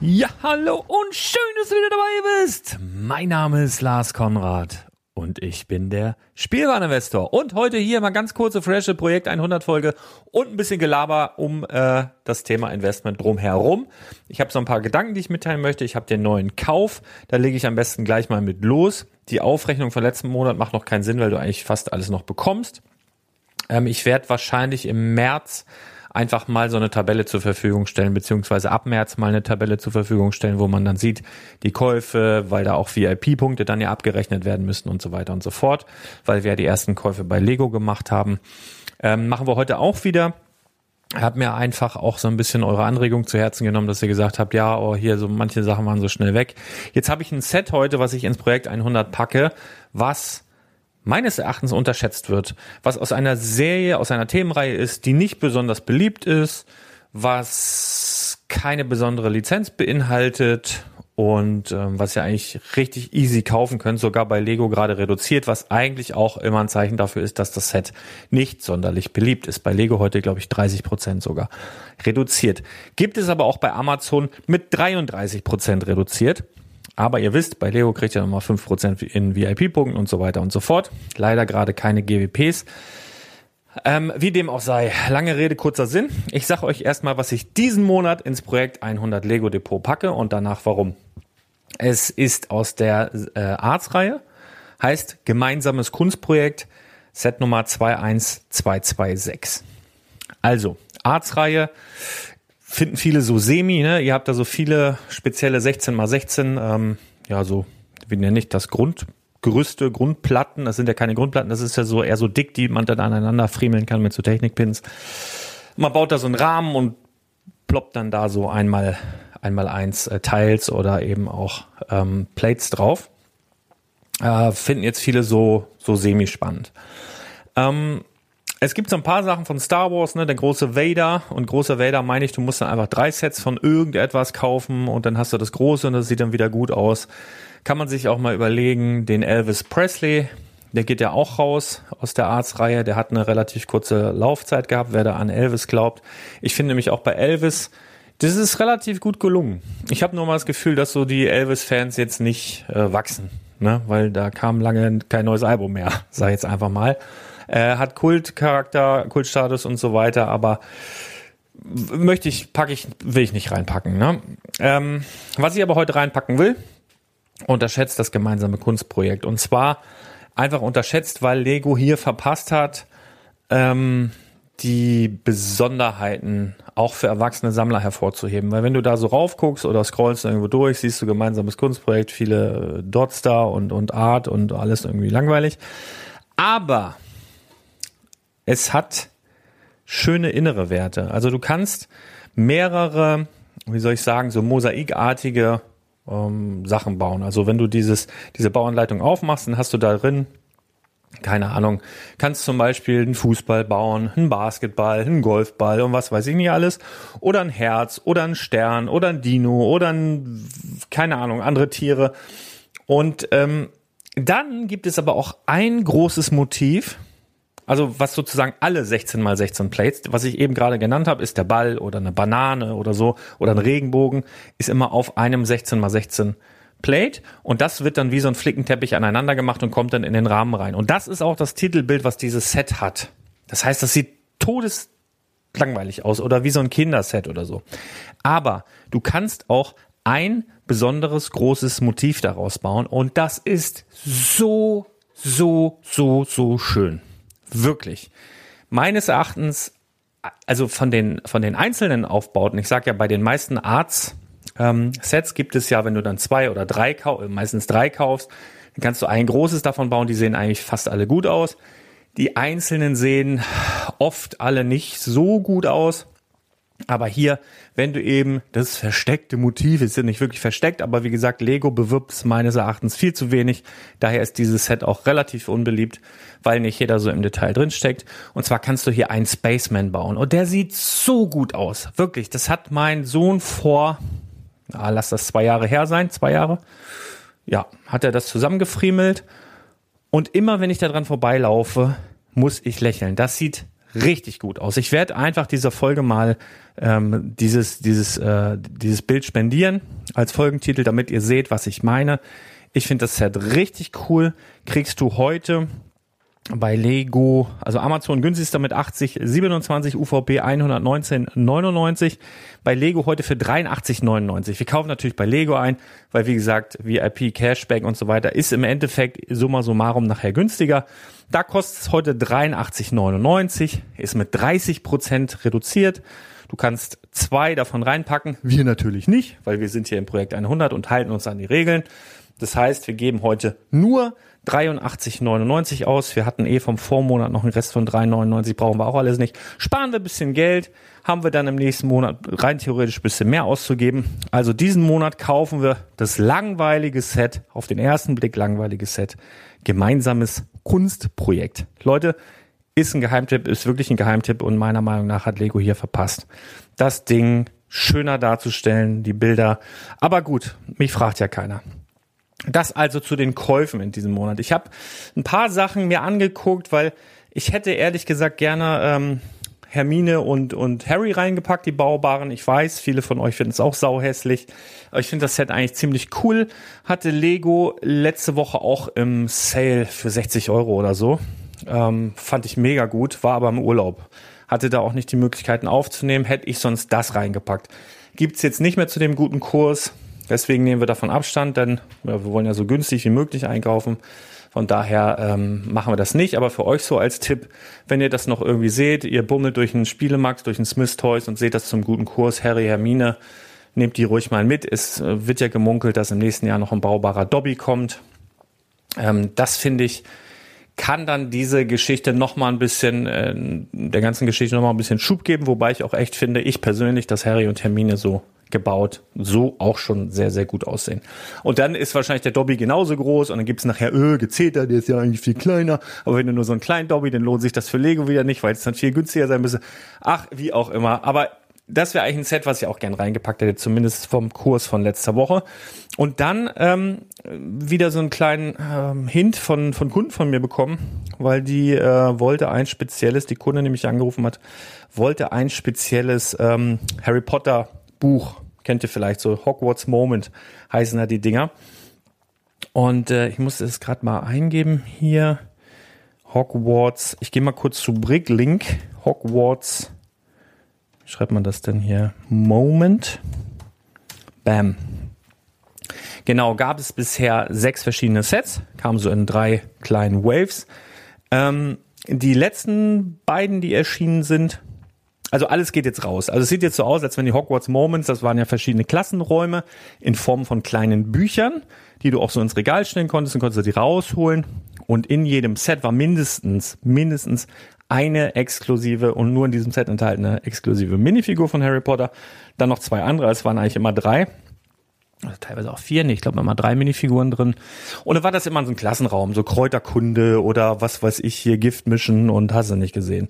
Ja, hallo und schön, dass du wieder dabei bist. Mein Name ist Lars Konrad und ich bin der Spielwareninvestor. Und heute hier mal ganz kurze, frische Projekt 100 Folge und ein bisschen Gelaber um äh, das Thema Investment drumherum. Ich habe so ein paar Gedanken, die ich mitteilen möchte. Ich habe den neuen Kauf. Da lege ich am besten gleich mal mit los. Die Aufrechnung von letzten Monat macht noch keinen Sinn, weil du eigentlich fast alles noch bekommst. Ähm, ich werde wahrscheinlich im März einfach mal so eine Tabelle zur Verfügung stellen, beziehungsweise ab März mal eine Tabelle zur Verfügung stellen, wo man dann sieht, die Käufe, weil da auch VIP-Punkte dann ja abgerechnet werden müssen und so weiter und so fort, weil wir ja die ersten Käufe bei Lego gemacht haben. Ähm, machen wir heute auch wieder Hab mir einfach auch so ein bisschen eure Anregung zu Herzen genommen, dass ihr gesagt habt, ja, oh, hier so manche Sachen waren so schnell weg. Jetzt habe ich ein Set heute, was ich ins Projekt 100 packe, was meines Erachtens unterschätzt wird, was aus einer Serie, aus einer Themenreihe ist, die nicht besonders beliebt ist, was keine besondere Lizenz beinhaltet und ähm, was ihr eigentlich richtig easy kaufen könnt, sogar bei Lego gerade reduziert, was eigentlich auch immer ein Zeichen dafür ist, dass das Set nicht sonderlich beliebt ist. Bei Lego heute, glaube ich, 30 Prozent sogar reduziert. Gibt es aber auch bei Amazon mit 33 Prozent reduziert. Aber ihr wisst, bei Lego kriegt ihr nochmal 5% in VIP-Punkten und so weiter und so fort. Leider gerade keine GWPs. Ähm, wie dem auch sei, lange Rede, kurzer Sinn. Ich sage euch erstmal, was ich diesen Monat ins Projekt 100 Lego Depot packe und danach warum. Es ist aus der äh, Arts-Reihe, Heißt gemeinsames Kunstprojekt, Set Nummer 21226. Also, Arztreihe finden viele so semi, ne? Ihr habt da so viele spezielle 16x16, ähm, ja, so, wie nenne ich das, Grundgerüste, Grundplatten. Das sind ja keine Grundplatten, das ist ja so eher so dick, die man dann aneinander friemeln kann mit so Technikpins. Man baut da so einen Rahmen und ploppt dann da so einmal, einmal eins äh, Teils oder eben auch ähm, Plates drauf. Äh, finden jetzt viele so, so semi-spannend. Ähm, es gibt so ein paar Sachen von Star Wars, ne, der große Vader und großer Vader meine ich, du musst dann einfach drei Sets von irgendetwas kaufen und dann hast du das große und das sieht dann wieder gut aus. Kann man sich auch mal überlegen, den Elvis Presley, der geht ja auch raus aus der Arztreihe, der hat eine relativ kurze Laufzeit gehabt, wer da an Elvis glaubt. Ich finde nämlich auch bei Elvis, das ist relativ gut gelungen. Ich habe nur mal das Gefühl, dass so die Elvis-Fans jetzt nicht äh, wachsen, ne, weil da kam lange kein neues Album mehr, ich jetzt einfach mal. Äh, hat Kultcharakter, Kultstatus und so weiter, aber möchte ich, packe ich, will ich nicht reinpacken. Ne? Ähm, was ich aber heute reinpacken will, unterschätzt das gemeinsame Kunstprojekt. Und zwar einfach unterschätzt, weil Lego hier verpasst hat, ähm, die Besonderheiten auch für erwachsene Sammler hervorzuheben. Weil wenn du da so raufguckst oder scrollst irgendwo durch, siehst du gemeinsames Kunstprojekt, viele Dots da und, und Art und alles irgendwie langweilig. Aber es hat schöne innere Werte. Also du kannst mehrere, wie soll ich sagen, so mosaikartige ähm, Sachen bauen. Also wenn du dieses, diese Bauanleitung aufmachst, dann hast du da drin, keine Ahnung, kannst zum Beispiel einen Fußball bauen, einen Basketball, einen Golfball und was weiß ich nicht alles. Oder ein Herz oder ein Stern oder ein Dino oder ein, keine Ahnung, andere Tiere. Und ähm, dann gibt es aber auch ein großes Motiv, also was sozusagen alle 16 mal 16 Plates, was ich eben gerade genannt habe, ist der Ball oder eine Banane oder so oder ein Regenbogen, ist immer auf einem 16 mal 16 Plate und das wird dann wie so ein Flickenteppich aneinander gemacht und kommt dann in den Rahmen rein. Und das ist auch das Titelbild, was dieses Set hat. Das heißt, das sieht todeslangweilig aus oder wie so ein Kinderset oder so. Aber du kannst auch ein besonderes großes Motiv daraus bauen und das ist so, so, so, so schön. Wirklich. Meines Erachtens, also von den, von den einzelnen Aufbauten, ich sage ja, bei den meisten Arts ähm, Sets gibt es ja, wenn du dann zwei oder drei kaufst, meistens drei kaufst, dann kannst du ein großes davon bauen, die sehen eigentlich fast alle gut aus. Die einzelnen sehen oft alle nicht so gut aus. Aber hier, wenn du eben das versteckte Motiv, ist ja nicht wirklich versteckt, aber wie gesagt, Lego bewirbt es meines Erachtens viel zu wenig. Daher ist dieses Set auch relativ unbeliebt, weil nicht jeder so im Detail drinsteckt. Und zwar kannst du hier einen Spaceman bauen. Und der sieht so gut aus. Wirklich. Das hat mein Sohn vor, ah, lass das zwei Jahre her sein, zwei Jahre. Ja, hat er das zusammengefriemelt. Und immer wenn ich da dran vorbeilaufe, muss ich lächeln. Das sieht richtig gut aus. Ich werde einfach dieser Folge mal ähm, dieses, dieses, äh, dieses Bild spendieren als Folgentitel, damit ihr seht, was ich meine. Ich finde das Set richtig cool. Kriegst du heute bei Lego, also Amazon günstigster mit 80, 27 UVP 119,99. Bei Lego heute für 83,99. Wir kaufen natürlich bei Lego ein, weil wie gesagt, VIP, Cashback und so weiter ist im Endeffekt summa summarum nachher günstiger. Da kostet es heute 83,99, ist mit 30 Prozent reduziert. Du kannst zwei davon reinpacken, wir natürlich nicht, weil wir sind hier im Projekt 100 und halten uns an die Regeln. Das heißt, wir geben heute nur 83,99 aus. Wir hatten eh vom Vormonat noch einen Rest von 3,99, brauchen wir auch alles nicht. Sparen wir ein bisschen Geld, haben wir dann im nächsten Monat rein theoretisch ein bisschen mehr auszugeben. Also diesen Monat kaufen wir das langweilige Set, auf den ersten Blick langweiliges Set, gemeinsames Kunstprojekt. Leute, ist ein Geheimtipp, ist wirklich ein Geheimtipp und meiner Meinung nach hat Lego hier verpasst. Das Ding schöner darzustellen, die Bilder. Aber gut, mich fragt ja keiner. Das also zu den Käufen in diesem Monat. Ich habe ein paar Sachen mir angeguckt, weil ich hätte ehrlich gesagt gerne ähm, Hermine und, und Harry reingepackt, die Baubaren. Ich weiß, viele von euch finden es auch sauhässlich. Aber ich finde das Set eigentlich ziemlich cool. Hatte Lego letzte Woche auch im Sale für 60 Euro oder so. Ähm, fand ich mega gut, war aber im Urlaub. Hatte da auch nicht die Möglichkeiten aufzunehmen, hätte ich sonst das reingepackt. Gibt's jetzt nicht mehr zu dem guten Kurs. Deswegen nehmen wir davon Abstand, denn wir wollen ja so günstig wie möglich einkaufen. Von daher ähm, machen wir das nicht. Aber für euch so als Tipp, wenn ihr das noch irgendwie seht, ihr bummelt durch einen Spielemax, durch einen Smith Toys und seht das zum guten Kurs, Harry, Hermine, nehmt die ruhig mal mit. Es äh, wird ja gemunkelt, dass im nächsten Jahr noch ein baubarer Dobby kommt. Ähm, das finde ich, kann dann diese Geschichte noch mal ein bisschen, äh, der ganzen Geschichte noch mal ein bisschen Schub geben, wobei ich auch echt finde, ich persönlich, dass Harry und Hermine so gebaut, so auch schon sehr, sehr gut aussehen. Und dann ist wahrscheinlich der Dobby genauso groß und dann gibt's nachher, öh, Gezeter, der ist ja eigentlich viel kleiner. Aber wenn du nur so einen kleinen Dobby, dann lohnt sich das für Lego wieder nicht, weil es dann viel günstiger sein müsste. Ach, wie auch immer. Aber das wäre eigentlich ein Set, was ich auch gern reingepackt hätte, zumindest vom Kurs von letzter Woche. Und dann ähm, wieder so einen kleinen ähm, Hint von, von Kunden von mir bekommen, weil die äh, wollte ein spezielles, die Kunde nämlich angerufen hat, wollte ein spezielles ähm, Harry Potter Buch. Kennt ihr vielleicht so Hogwarts Moment heißen da die Dinger. Und äh, ich muss es gerade mal eingeben hier. Hogwarts. Ich gehe mal kurz zu Bricklink. Hogwarts schreibt man das denn hier? Moment. Bam. Genau, gab es bisher sechs verschiedene Sets, kamen so in drei kleinen Waves. Ähm, die letzten beiden, die erschienen sind, also alles geht jetzt raus. Also es sieht jetzt so aus, als wenn die Hogwarts Moments, das waren ja verschiedene Klassenräume in Form von kleinen Büchern, die du auch so ins Regal stellen konntest und konntest du die rausholen. Und in jedem Set war mindestens, mindestens eine exklusive und nur in diesem Set enthaltene exklusive Minifigur von Harry Potter. Dann noch zwei andere, es waren eigentlich immer drei. Also teilweise auch vier, nee, ich glaube immer drei Minifiguren drin. Und dann war das immer so ein Klassenraum, so Kräuterkunde oder was weiß ich hier, Giftmischen und hast du nicht gesehen.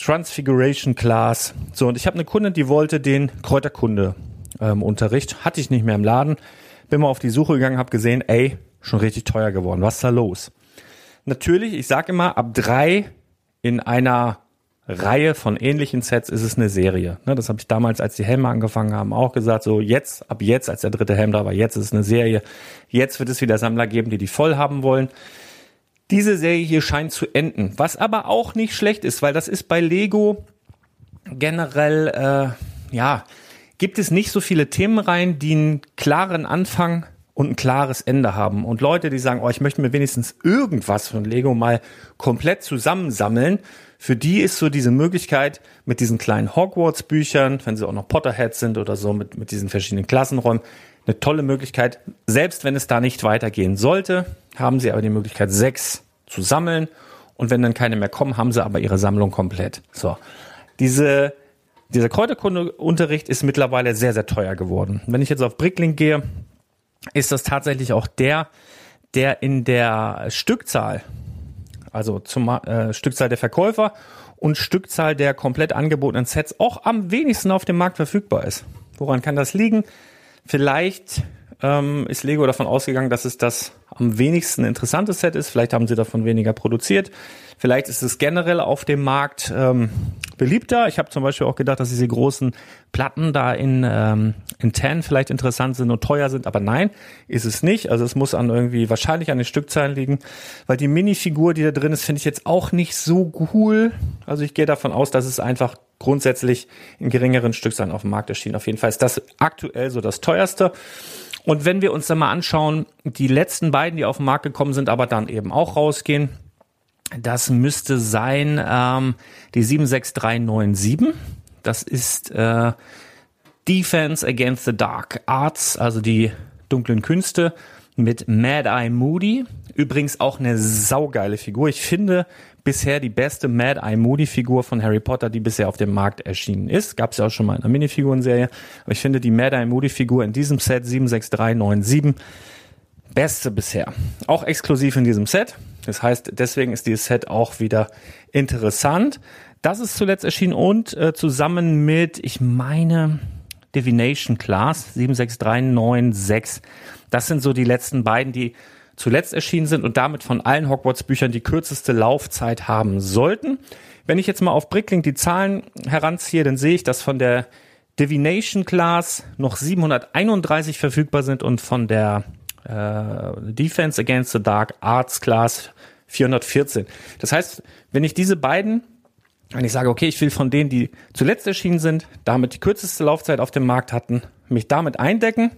Transfiguration Class. So, und ich habe eine Kundin, die wollte den Kräuterkunde ähm. Hatte ich nicht mehr im Laden. Bin mal auf die Suche gegangen, habe gesehen, ey, schon richtig teuer geworden. Was ist da los? Natürlich, ich sage immer, ab drei in einer Reihe von ähnlichen Sets ist es eine Serie. Ne, das habe ich damals, als die Helme angefangen haben, auch gesagt. So jetzt, ab jetzt, als der dritte Helm da war, jetzt ist es eine Serie. Jetzt wird es wieder Sammler geben, die die voll haben wollen. Diese Serie hier scheint zu enden, was aber auch nicht schlecht ist, weil das ist bei Lego generell, äh, ja, gibt es nicht so viele Themenreihen, die einen klaren Anfang und ein klares Ende haben. Und Leute, die sagen, oh, ich möchte mir wenigstens irgendwas von Lego mal komplett zusammensammeln, für die ist so diese Möglichkeit mit diesen kleinen Hogwarts-Büchern, wenn sie auch noch Potterheads sind oder so, mit, mit diesen verschiedenen Klassenräumen, eine tolle Möglichkeit. Selbst wenn es da nicht weitergehen sollte, haben sie aber die Möglichkeit, sechs zu sammeln. Und wenn dann keine mehr kommen, haben sie aber ihre Sammlung komplett. So. Diese, dieser Kräuterkunde-Unterricht ist mittlerweile sehr, sehr teuer geworden. Wenn ich jetzt auf Bricklink gehe, ist das tatsächlich auch der, der in der Stückzahl, also zum äh, Stückzahl der Verkäufer und Stückzahl der komplett angebotenen Sets auch am wenigsten auf dem Markt verfügbar ist. Woran kann das liegen? Vielleicht ähm, ist Lego davon ausgegangen, dass es das am wenigsten interessante Set ist. Vielleicht haben sie davon weniger produziert. Vielleicht ist es generell auf dem Markt ähm, beliebter. Ich habe zum Beispiel auch gedacht, dass diese großen Platten da in, ähm, in Tan vielleicht interessant sind und teuer sind, aber nein, ist es nicht. Also es muss an irgendwie wahrscheinlich an den Stückzahlen liegen, weil die Minifigur, die da drin ist, finde ich jetzt auch nicht so cool. Also ich gehe davon aus, dass es einfach grundsätzlich in geringeren Stückzahlen auf dem Markt erschien. Auf jeden Fall ist das aktuell so das teuerste. Und wenn wir uns dann mal anschauen, die letzten beiden, die auf den Markt gekommen sind, aber dann eben auch rausgehen, das müsste sein ähm, die 76397. Das ist äh, Defense Against the Dark Arts, also die dunklen Künste mit Mad Eye Moody. Übrigens auch eine saugeile Figur. Ich finde bisher die beste Mad Eye Moody Figur von Harry Potter, die bisher auf dem Markt erschienen ist. Gab es ja auch schon mal in einer Minifigurenserie. Aber ich finde die Mad Eye Moody Figur in diesem Set 76397 beste bisher. Auch exklusiv in diesem Set. Das heißt, deswegen ist dieses Set auch wieder interessant. Das ist zuletzt erschienen und äh, zusammen mit, ich meine, Divination Class 76396. Das sind so die letzten beiden, die zuletzt erschienen sind und damit von allen Hogwarts-Büchern die kürzeste Laufzeit haben sollten. Wenn ich jetzt mal auf Bricklink die Zahlen heranziehe, dann sehe ich, dass von der Divination Class noch 731 verfügbar sind und von der äh, Defense Against the Dark Arts Class 414. Das heißt, wenn ich diese beiden, wenn ich sage, okay, ich will von denen, die zuletzt erschienen sind, damit die kürzeste Laufzeit auf dem Markt hatten, mich damit eindecken,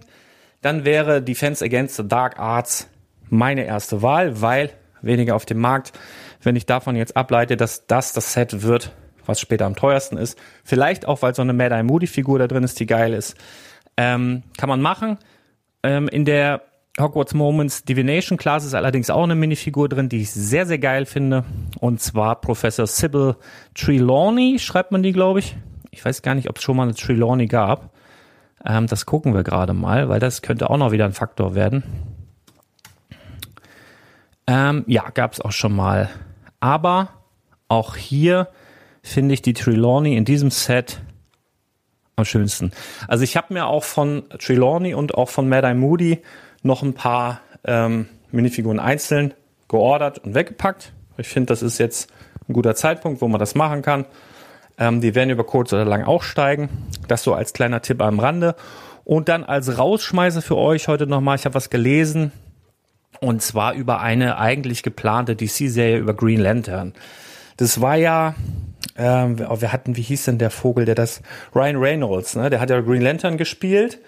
dann wäre Defense Against the Dark Arts meine erste Wahl, weil weniger auf dem Markt. Wenn ich davon jetzt ableite, dass das das Set wird, was später am teuersten ist, vielleicht auch, weil so eine Mad Eye Moody Figur da drin ist, die geil ist, ähm, kann man machen. Ähm, in der Hogwarts Moments Divination Class ist allerdings auch eine Minifigur drin, die ich sehr, sehr geil finde. Und zwar Professor Sybil Trelawney, schreibt man die, glaube ich. Ich weiß gar nicht, ob es schon mal eine Trelawney gab. Ähm, das gucken wir gerade mal, weil das könnte auch noch wieder ein Faktor werden. Ähm, ja, gab es auch schon mal. Aber auch hier finde ich die Trelawney in diesem Set am schönsten. Also ich habe mir auch von Trelawney und auch von Mad Eye Moody noch ein paar ähm, Minifiguren einzeln geordert und weggepackt. Ich finde, das ist jetzt ein guter Zeitpunkt, wo man das machen kann. Ähm, die werden über kurz oder lang auch steigen. Das so als kleiner Tipp am Rande. Und dann als Rausschmeiße für euch heute nochmal, ich habe was gelesen. Und zwar über eine eigentlich geplante DC-Serie über Green Lantern. Das war ja, ähm, wir hatten, wie hieß denn der Vogel, der das, Ryan Reynolds, ne? der hat ja Green Lantern gespielt.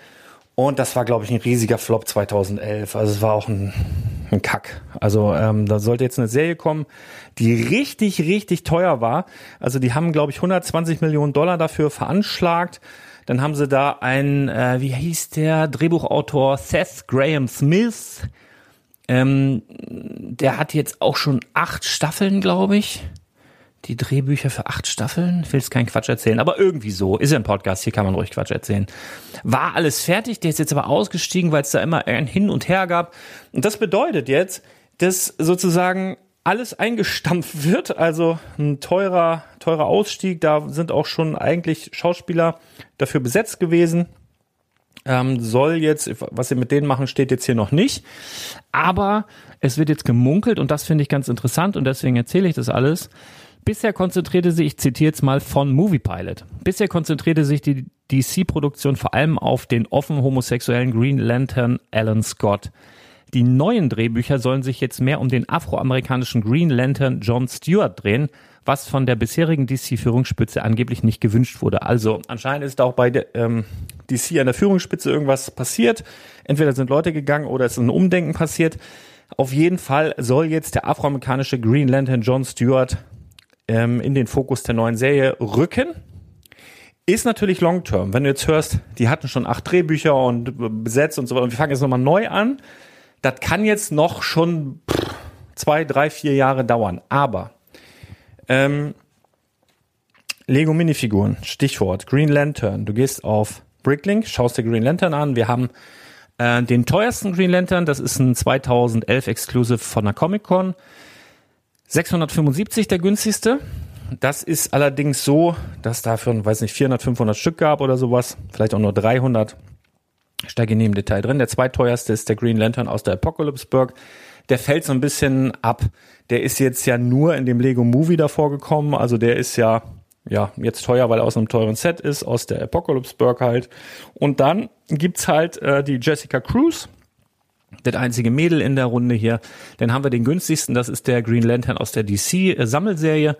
Und das war, glaube ich, ein riesiger Flop 2011. Also es war auch ein, ein Kack. Also ähm, da sollte jetzt eine Serie kommen, die richtig, richtig teuer war. Also die haben, glaube ich, 120 Millionen Dollar dafür veranschlagt. Dann haben sie da einen, äh, wie hieß der, Drehbuchautor Seth Graham Smith. Ähm, der hat jetzt auch schon acht Staffeln, glaube ich die Drehbücher für acht Staffeln. Ich will jetzt keinen Quatsch erzählen, aber irgendwie so. Ist ja ein Podcast, hier kann man ruhig Quatsch erzählen. War alles fertig, der ist jetzt aber ausgestiegen, weil es da immer ein Hin und Her gab. Und das bedeutet jetzt, dass sozusagen alles eingestampft wird, also ein teurer, teurer Ausstieg. Da sind auch schon eigentlich Schauspieler dafür besetzt gewesen. Ähm, soll jetzt, was sie mit denen machen, steht jetzt hier noch nicht. Aber es wird jetzt gemunkelt und das finde ich ganz interessant und deswegen erzähle ich das alles Bisher konzentrierte sich, ich zitiere jetzt mal von Movie Pilot, bisher konzentrierte sich die DC-Produktion vor allem auf den offen homosexuellen Green Lantern Alan Scott. Die neuen Drehbücher sollen sich jetzt mehr um den afroamerikanischen Green Lantern John Stewart drehen, was von der bisherigen DC-Führungsspitze angeblich nicht gewünscht wurde. Also anscheinend ist auch bei ähm, DC an der Führungsspitze irgendwas passiert. Entweder sind Leute gegangen oder es ist ein Umdenken passiert. Auf jeden Fall soll jetzt der afroamerikanische Green Lantern John Stewart ähm, in den Fokus der neuen Serie rücken. Ist natürlich long term. Wenn du jetzt hörst, die hatten schon acht Drehbücher und besetzt und so weiter und wir fangen jetzt nochmal neu an, das kann jetzt noch schon zwei, drei, vier Jahre dauern. Aber ähm, Lego Minifiguren, Stichwort Green Lantern. Du gehst auf Bricklink, schaust dir Green Lantern an. Wir haben äh, den teuersten Green Lantern, das ist ein 2011 Exclusive von der Comic Con. 675 der günstigste. Das ist allerdings so, dass dafür, weiß nicht, 400, 500 Stück gab oder sowas. Vielleicht auch nur 300. Steige nie im Detail drin. Der zweiteuerste ist der Green Lantern aus der Apocalypseburg. Der fällt so ein bisschen ab. Der ist jetzt ja nur in dem Lego Movie davor gekommen. Also der ist ja, ja, jetzt teuer, weil er aus einem teuren Set ist, aus der Apocalypseburg halt. Und dann gibt's halt äh, die Jessica Cruz das einzige Mädel in der Runde hier. Dann haben wir den günstigsten, das ist der Green Lantern aus der DC-Sammelserie. Äh,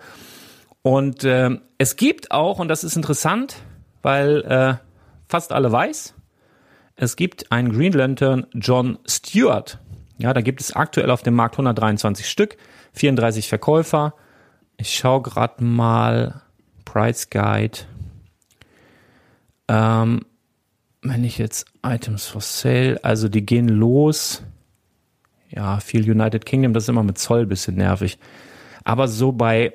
und äh, es gibt auch, und das ist interessant, weil äh, fast alle weiß, es gibt einen Green Lantern John Stewart. Ja, da gibt es aktuell auf dem Markt 123 Stück, 34 Verkäufer. Ich schaue gerade mal Price Guide. Ähm, wenn ich jetzt Items for Sale, also die gehen los. Ja, viel United Kingdom, das ist immer mit Zoll bisschen nervig. Aber so bei.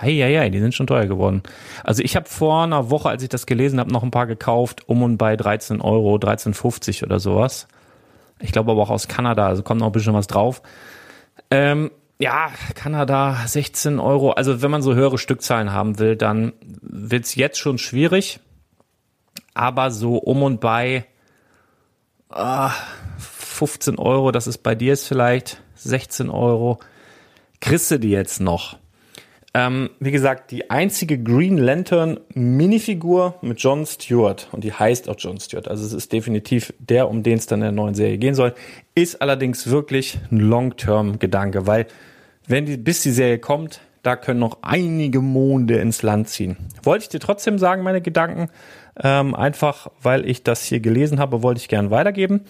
Hey, ja, ja, die sind schon teuer geworden. Also ich habe vor einer Woche, als ich das gelesen habe, noch ein paar gekauft, um und bei 13 Euro, 13,50 oder sowas. Ich glaube aber auch aus Kanada, also kommt noch ein bisschen was drauf. Ähm, ja, Kanada 16 Euro. Also wenn man so höhere Stückzahlen haben will, dann wird's jetzt schon schwierig. Aber so um und bei ah, 15 Euro, das ist bei dir jetzt vielleicht 16 Euro, kriegst du die jetzt noch. Ähm, wie gesagt, die einzige Green Lantern Minifigur mit John Stewart und die heißt auch John Stewart. Also es ist definitiv der, um den es dann in der neuen Serie gehen soll. Ist allerdings wirklich ein Long-Term-Gedanke, weil wenn die, bis die Serie kommt, da können noch einige Monde ins Land ziehen. Wollte ich dir trotzdem sagen, meine Gedanken, ähm, einfach weil ich das hier gelesen habe, wollte ich gern weitergeben.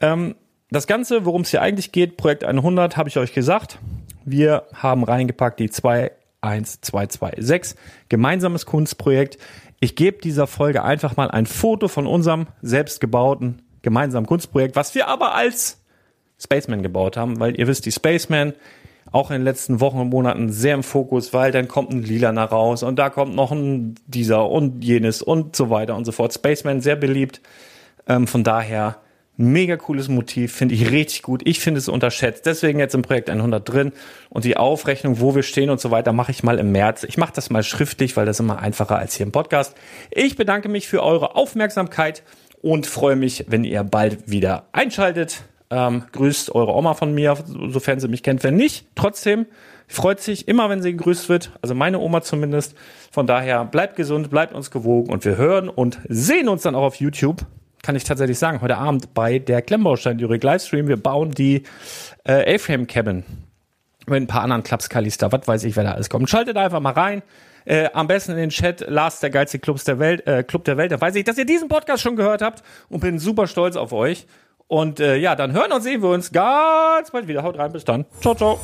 Ähm, das Ganze, worum es hier eigentlich geht, Projekt 100, habe ich euch gesagt. Wir haben reingepackt die 21226, gemeinsames Kunstprojekt. Ich gebe dieser Folge einfach mal ein Foto von unserem selbstgebauten gemeinsamen Kunstprojekt, was wir aber als Spaceman gebaut haben, weil ihr wisst, die Spaceman auch in den letzten Wochen und Monaten sehr im Fokus, weil dann kommt ein Lilaner raus und da kommt noch ein dieser und jenes und so weiter und so fort. Spaceman sehr beliebt. Ähm, von daher mega cooles Motiv, finde ich richtig gut. Ich finde es unterschätzt. Deswegen jetzt im Projekt 100 drin und die Aufrechnung, wo wir stehen und so weiter, mache ich mal im März. Ich mache das mal schriftlich, weil das immer einfacher als hier im Podcast. Ich bedanke mich für eure Aufmerksamkeit und freue mich, wenn ihr bald wieder einschaltet. Ähm, grüßt eure Oma von mir, sofern sie mich kennt. Wenn nicht, trotzdem freut sich immer, wenn sie gegrüßt wird. Also meine Oma zumindest. Von daher bleibt gesund, bleibt uns gewogen und wir hören und sehen uns dann auch auf YouTube. Kann ich tatsächlich sagen, heute Abend bei der Klemmbaustein-Lyrik Livestream. Wir bauen die äh, A-Frame Cabin mit ein paar anderen Clubs, Kalista, was weiß ich, wer da alles kommt. Schaltet einfach mal rein. Äh, am besten in den Chat, Lars, der geilste Clubs der Welt, äh, Club der Welt. Da weiß ich, dass ihr diesen Podcast schon gehört habt und bin super stolz auf euch. Und äh, ja, dann hören und sehen wir uns ganz bald wieder. Haut rein, bis dann. Ciao, ciao.